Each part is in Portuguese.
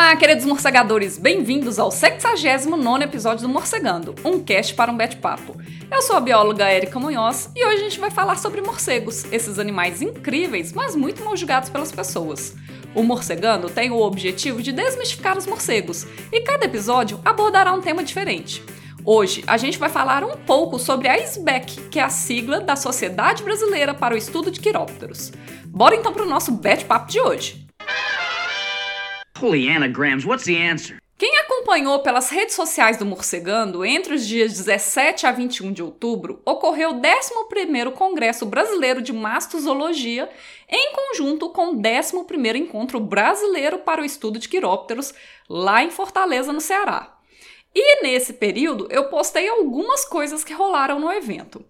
Olá, queridos morcegadores, bem-vindos ao 69 episódio do Morcegando, um cast para um bate-papo. Eu sou a bióloga Érica Munhoz e hoje a gente vai falar sobre morcegos, esses animais incríveis, mas muito mal julgados pelas pessoas. O Morcegando tem o objetivo de desmistificar os morcegos e cada episódio abordará um tema diferente. Hoje a gente vai falar um pouco sobre a SBEC, que é a sigla da Sociedade Brasileira para o Estudo de Quirópteros. Bora então para o nosso bate-papo de hoje. What's the answer? Quem acompanhou pelas redes sociais do Morcegando, entre os dias 17 a 21 de outubro, ocorreu o 11º Congresso Brasileiro de Mastozoologia, em conjunto com o 11º Encontro Brasileiro para o Estudo de Quirópteros, lá em Fortaleza, no Ceará. E nesse período eu postei algumas coisas que rolaram no evento.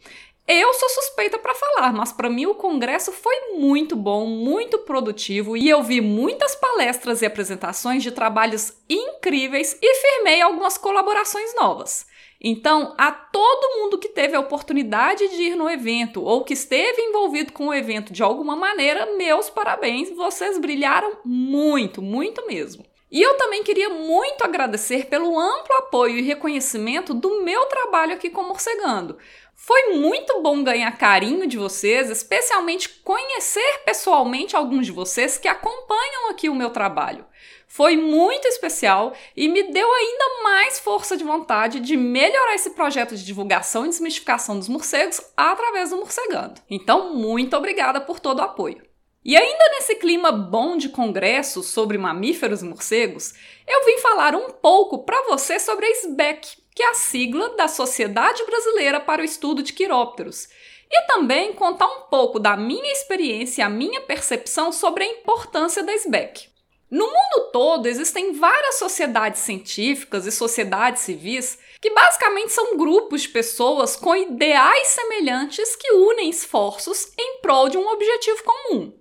Eu sou suspeita para falar, mas para mim o congresso foi muito bom, muito produtivo e eu vi muitas palestras e apresentações de trabalhos incríveis e firmei algumas colaborações novas. Então, a todo mundo que teve a oportunidade de ir no evento ou que esteve envolvido com o evento de alguma maneira, meus parabéns, vocês brilharam muito, muito mesmo. E eu também queria muito agradecer pelo amplo apoio e reconhecimento do meu trabalho aqui com Morcegando. Foi muito bom ganhar carinho de vocês, especialmente conhecer pessoalmente alguns de vocês que acompanham aqui o meu trabalho. Foi muito especial e me deu ainda mais força de vontade de melhorar esse projeto de divulgação e desmistificação dos morcegos através do Morcegando. Então, muito obrigada por todo o apoio. E ainda nesse clima bom de congresso sobre mamíferos e morcegos, eu vim falar um pouco para você sobre a SBEC, que é a sigla da Sociedade Brasileira para o Estudo de Quirópteros, e também contar um pouco da minha experiência e a minha percepção sobre a importância da SBEC. No mundo todo existem várias sociedades científicas e sociedades civis que basicamente são grupos de pessoas com ideais semelhantes que unem esforços em prol de um objetivo comum.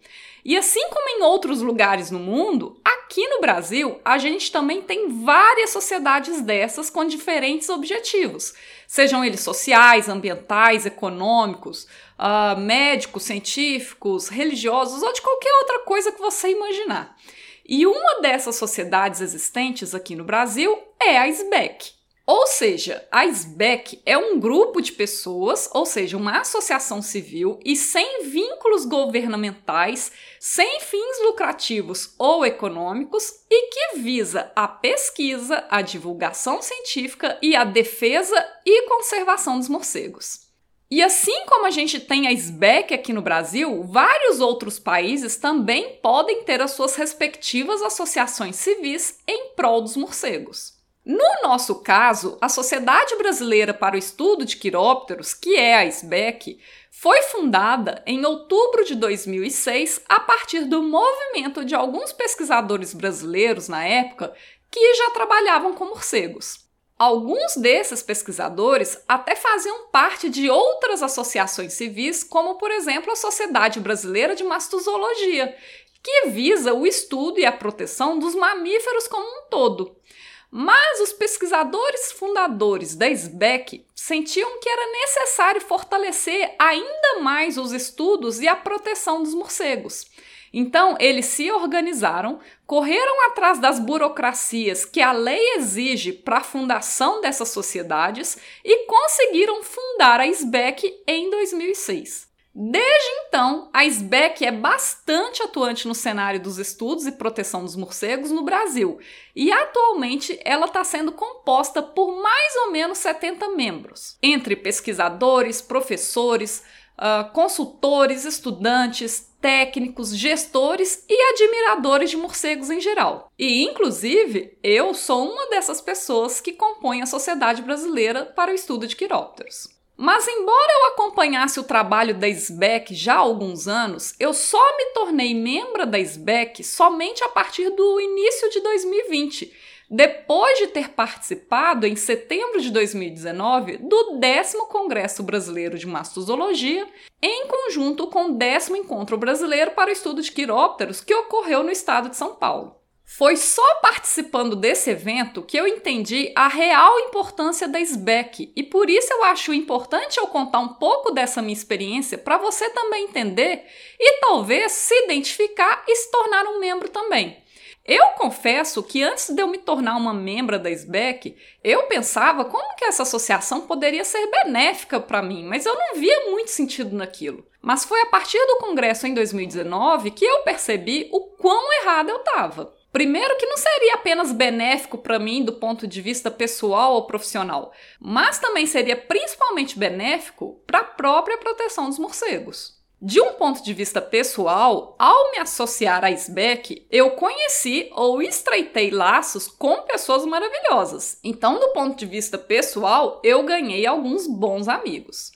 E assim como em outros lugares no mundo, aqui no Brasil a gente também tem várias sociedades dessas com diferentes objetivos, sejam eles sociais, ambientais, econômicos, uh, médicos, científicos, religiosos ou de qualquer outra coisa que você imaginar. E uma dessas sociedades existentes aqui no Brasil é a SBEC. Ou seja, a SBEC é um grupo de pessoas, ou seja, uma associação civil e sem vínculos governamentais, sem fins lucrativos ou econômicos e que visa a pesquisa, a divulgação científica e a defesa e conservação dos morcegos. E assim como a gente tem a SBEC aqui no Brasil, vários outros países também podem ter as suas respectivas associações civis em prol dos morcegos. No nosso caso, a Sociedade Brasileira para o Estudo de Quirópteros, que é a SBEC, foi fundada em outubro de 2006 a partir do movimento de alguns pesquisadores brasileiros na época que já trabalhavam com morcegos. Alguns desses pesquisadores até faziam parte de outras associações civis, como por exemplo a Sociedade Brasileira de Mastozoologia, que visa o estudo e a proteção dos mamíferos como um todo. Mas os pesquisadores fundadores da SBEC sentiam que era necessário fortalecer ainda mais os estudos e a proteção dos morcegos. Então, eles se organizaram, correram atrás das burocracias que a lei exige para a fundação dessas sociedades e conseguiram fundar a SBEC em 2006. Desde então, a SBEC é bastante atuante no cenário dos estudos e proteção dos morcegos no Brasil, e atualmente ela está sendo composta por mais ou menos 70 membros, entre pesquisadores, professores, uh, consultores, estudantes, técnicos, gestores e admiradores de morcegos em geral. E, inclusive, eu sou uma dessas pessoas que compõem a Sociedade Brasileira para o Estudo de Quirópteros. Mas, embora eu acompanhasse o trabalho da SBEC já há alguns anos, eu só me tornei membro da SBEC somente a partir do início de 2020, depois de ter participado em setembro de 2019 do 10 Congresso Brasileiro de Mastozoologia, em conjunto com o 10 Encontro Brasileiro para o Estudo de Quirópteros, que ocorreu no estado de São Paulo. Foi só participando desse evento que eu entendi a real importância da SBEC e por isso eu acho importante eu contar um pouco dessa minha experiência para você também entender e talvez se identificar e se tornar um membro também. Eu confesso que antes de eu me tornar uma membra da SBEC, eu pensava como que essa associação poderia ser benéfica para mim, mas eu não via muito sentido naquilo. Mas foi a partir do congresso em 2019 que eu percebi o quão errada eu estava. Primeiro, que não seria apenas benéfico para mim do ponto de vista pessoal ou profissional, mas também seria principalmente benéfico para a própria proteção dos morcegos. De um ponto de vista pessoal, ao me associar à SBEC, eu conheci ou estreitei laços com pessoas maravilhosas. Então, do ponto de vista pessoal, eu ganhei alguns bons amigos.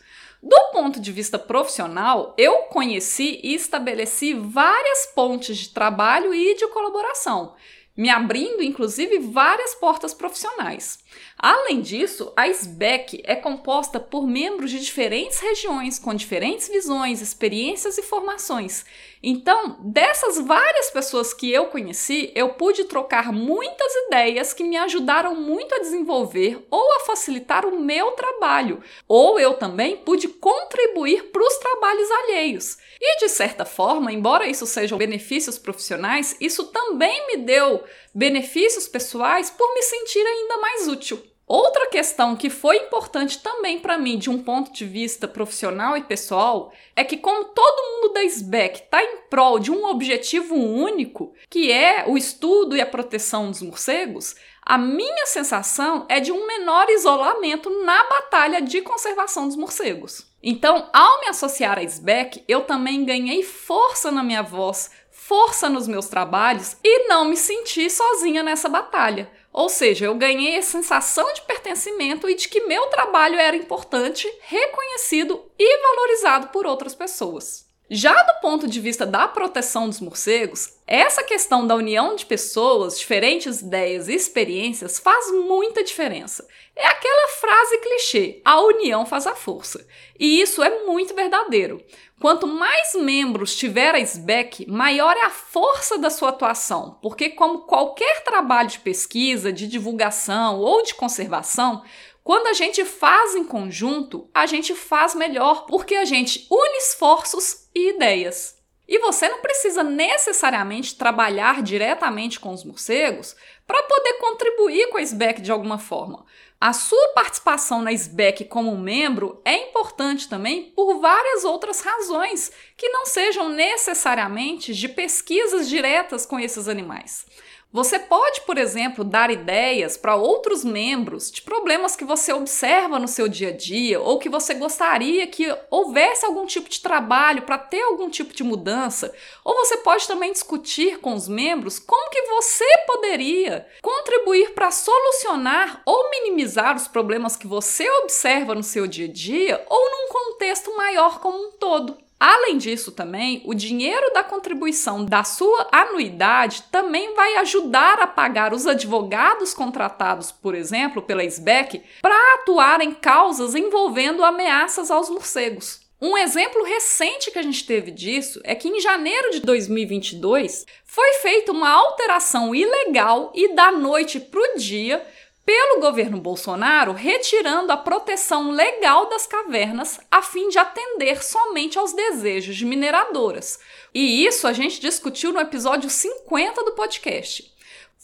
Do ponto de vista profissional, eu conheci e estabeleci várias pontes de trabalho e de colaboração, me abrindo inclusive várias portas profissionais. Além disso, a SBEC é composta por membros de diferentes regiões, com diferentes visões, experiências e formações. Então, dessas várias pessoas que eu conheci, eu pude trocar muitas ideias que me ajudaram muito a desenvolver ou a facilitar o meu trabalho, ou eu também pude contribuir para os trabalhos alheios. E de certa forma, embora isso sejam benefícios profissionais, isso também me deu benefícios pessoais por me sentir ainda mais útil. Outra questão que foi importante também para mim, de um ponto de vista profissional e pessoal, é que, como todo mundo da SBEC está em prol de um objetivo único, que é o estudo e a proteção dos morcegos, a minha sensação é de um menor isolamento na batalha de conservação dos morcegos. Então, ao me associar à SBEC, eu também ganhei força na minha voz, força nos meus trabalhos e não me senti sozinha nessa batalha ou seja, eu ganhei a sensação de pertencimento e de que meu trabalho era importante, reconhecido e valorizado por outras pessoas. Já do ponto de vista da proteção dos morcegos, essa questão da união de pessoas, diferentes ideias e experiências faz muita diferença. É aquela frase clichê: a união faz a força. E isso é muito verdadeiro. Quanto mais membros tiver a SBEC, maior é a força da sua atuação, porque, como qualquer trabalho de pesquisa, de divulgação ou de conservação, quando a gente faz em conjunto, a gente faz melhor, porque a gente une esforços e ideias. E você não precisa necessariamente trabalhar diretamente com os morcegos para poder contribuir com a SBEC de alguma forma. A sua participação na SBEC como membro é importante também por várias outras razões que não sejam necessariamente de pesquisas diretas com esses animais. Você pode, por exemplo, dar ideias para outros membros de problemas que você observa no seu dia a dia ou que você gostaria que houvesse algum tipo de trabalho para ter algum tipo de mudança. Ou você pode também discutir com os membros como que você poderia contribuir para solucionar ou minimizar os problemas que você observa no seu dia a dia ou num contexto maior como um todo. Além disso, também, o dinheiro da contribuição da sua anuidade também vai ajudar a pagar os advogados contratados, por exemplo, pela SBEC, para atuar em causas envolvendo ameaças aos morcegos. Um exemplo recente que a gente teve disso é que em janeiro de 2022 foi feita uma alteração ilegal e da noite para o dia pelo governo Bolsonaro retirando a proteção legal das cavernas a fim de atender somente aos desejos de mineradoras. E isso a gente discutiu no episódio 50 do podcast.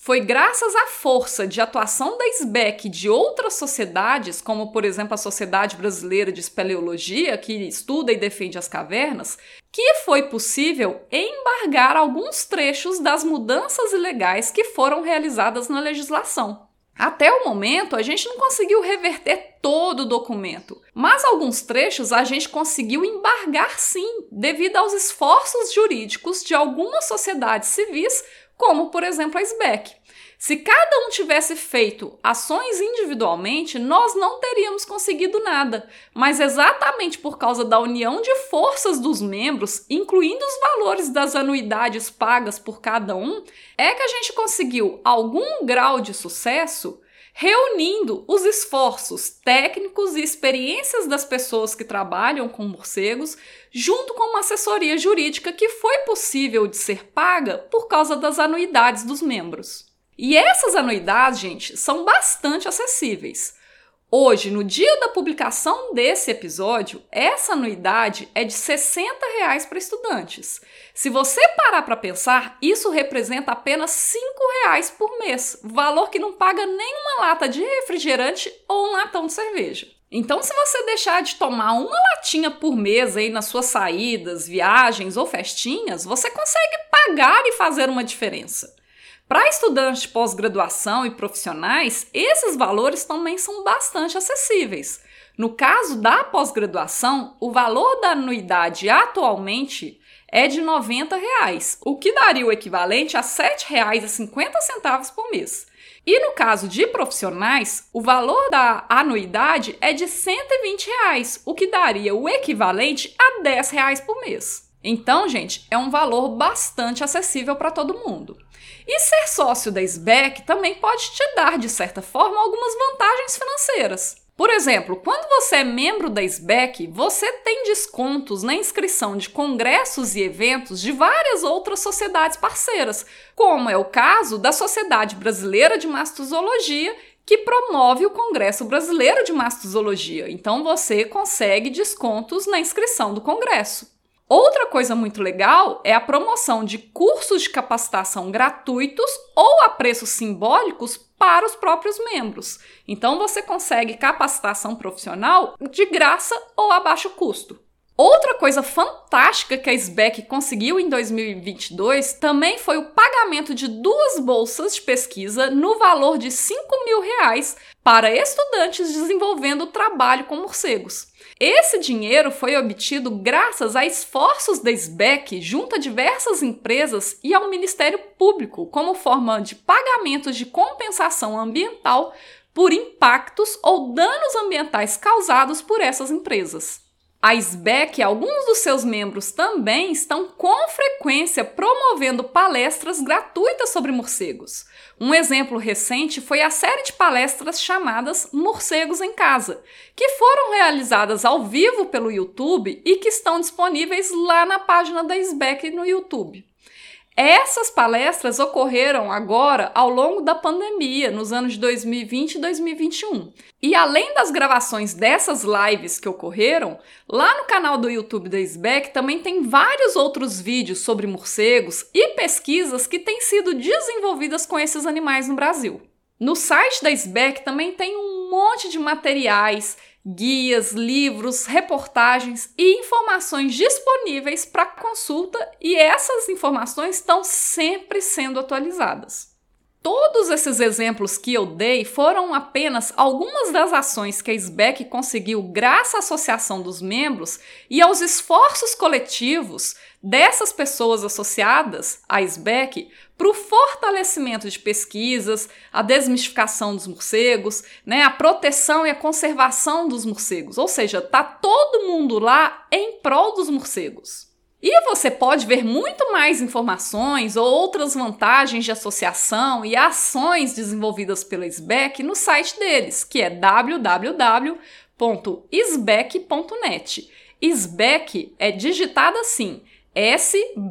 Foi graças à força de atuação da SBEC e de outras sociedades, como por exemplo a Sociedade Brasileira de Espeleologia, que estuda e defende as cavernas, que foi possível embargar alguns trechos das mudanças ilegais que foram realizadas na legislação. Até o momento, a gente não conseguiu reverter todo o documento, mas alguns trechos a gente conseguiu embargar sim, devido aos esforços jurídicos de algumas sociedades civis, como por exemplo a SBEC. Se cada um tivesse feito ações individualmente, nós não teríamos conseguido nada. Mas exatamente por causa da união de forças dos membros, incluindo os valores das anuidades pagas por cada um, é que a gente conseguiu algum grau de sucesso reunindo os esforços técnicos e experiências das pessoas que trabalham com morcegos, junto com uma assessoria jurídica que foi possível de ser paga por causa das anuidades dos membros. E essas anuidades, gente, são bastante acessíveis. Hoje, no dia da publicação desse episódio, essa anuidade é de 60 reais para estudantes. Se você parar para pensar, isso representa apenas R$ reais por mês, valor que não paga nenhuma lata de refrigerante ou um latão de cerveja. Então, se você deixar de tomar uma latinha por mês aí nas suas saídas, viagens ou festinhas, você consegue pagar e fazer uma diferença. Para estudantes de pós-graduação e profissionais, esses valores também são bastante acessíveis. No caso da pós-graduação, o valor da anuidade atualmente é de 90 reais, o que daria o equivalente a R$ 7,50 por mês. E no caso de profissionais, o valor da anuidade é de 120 reais, o que daria o equivalente a 10 reais por mês. Então, gente, é um valor bastante acessível para todo mundo. E ser sócio da SBEC também pode te dar, de certa forma, algumas vantagens financeiras. Por exemplo, quando você é membro da SBEC, você tem descontos na inscrição de congressos e eventos de várias outras sociedades parceiras, como é o caso da Sociedade Brasileira de Mastozoologia, que promove o Congresso Brasileiro de Mastozoologia. Então você consegue descontos na inscrição do congresso. Outra coisa muito legal é a promoção de cursos de capacitação gratuitos ou a preços simbólicos para os próprios membros. Então você consegue capacitação profissional de graça ou a baixo custo. Outra coisa fantástica que a SBEC conseguiu em 2022 também foi o pagamento de duas bolsas de pesquisa no valor de 5 mil reais para estudantes desenvolvendo trabalho com morcegos. Esse dinheiro foi obtido graças a esforços da SBEC junto a diversas empresas e ao Ministério Público, como forma de pagamentos de compensação ambiental por impactos ou danos ambientais causados por essas empresas. A SBEC e alguns dos seus membros também estão com frequência promovendo palestras gratuitas sobre morcegos. Um exemplo recente foi a série de palestras chamadas Morcegos em Casa, que foram realizadas ao vivo pelo YouTube e que estão disponíveis lá na página da SBEC no YouTube. Essas palestras ocorreram agora ao longo da pandemia, nos anos de 2020 e 2021. E além das gravações dessas lives que ocorreram, lá no canal do YouTube da SBEC também tem vários outros vídeos sobre morcegos e pesquisas que têm sido desenvolvidas com esses animais no Brasil. No site da SBEC também tem um monte de materiais guias, livros, reportagens e informações disponíveis para consulta e essas informações estão sempre sendo atualizadas. Todos esses exemplos que eu dei foram apenas algumas das ações que a SBEC conseguiu graças à associação dos membros e aos esforços coletivos dessas pessoas associadas à SBEC para o fortalecimento de pesquisas, a desmistificação dos morcegos, né, a proteção e a conservação dos morcegos. Ou seja, tá todo mundo lá em prol dos morcegos. E você pode ver muito mais informações ou outras vantagens de associação e ações desenvolvidas pela SBEC no site deles, que é www.sbec.net. SBEC é digitado assim, S-B-E-Q,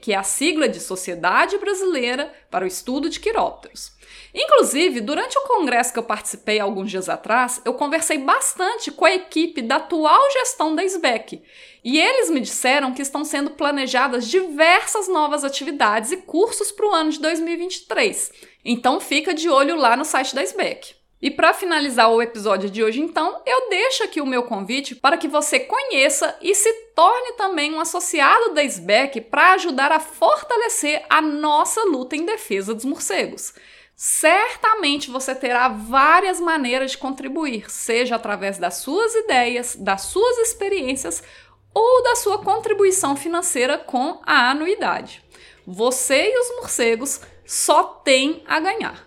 que é a sigla de Sociedade Brasileira para o Estudo de Quirópteros. Inclusive, durante o congresso que eu participei alguns dias atrás, eu conversei bastante com a equipe da atual gestão da SBEC e eles me disseram que estão sendo planejadas diversas novas atividades e cursos para o ano de 2023. Então fica de olho lá no site da SBEC. E para finalizar o episódio de hoje, então, eu deixo aqui o meu convite para que você conheça e se torne também um associado da SBEC para ajudar a fortalecer a nossa luta em defesa dos morcegos certamente você terá várias maneiras de contribuir, seja através das suas ideias, das suas experiências ou da sua contribuição financeira com a anuidade. Você e os morcegos só têm a ganhar.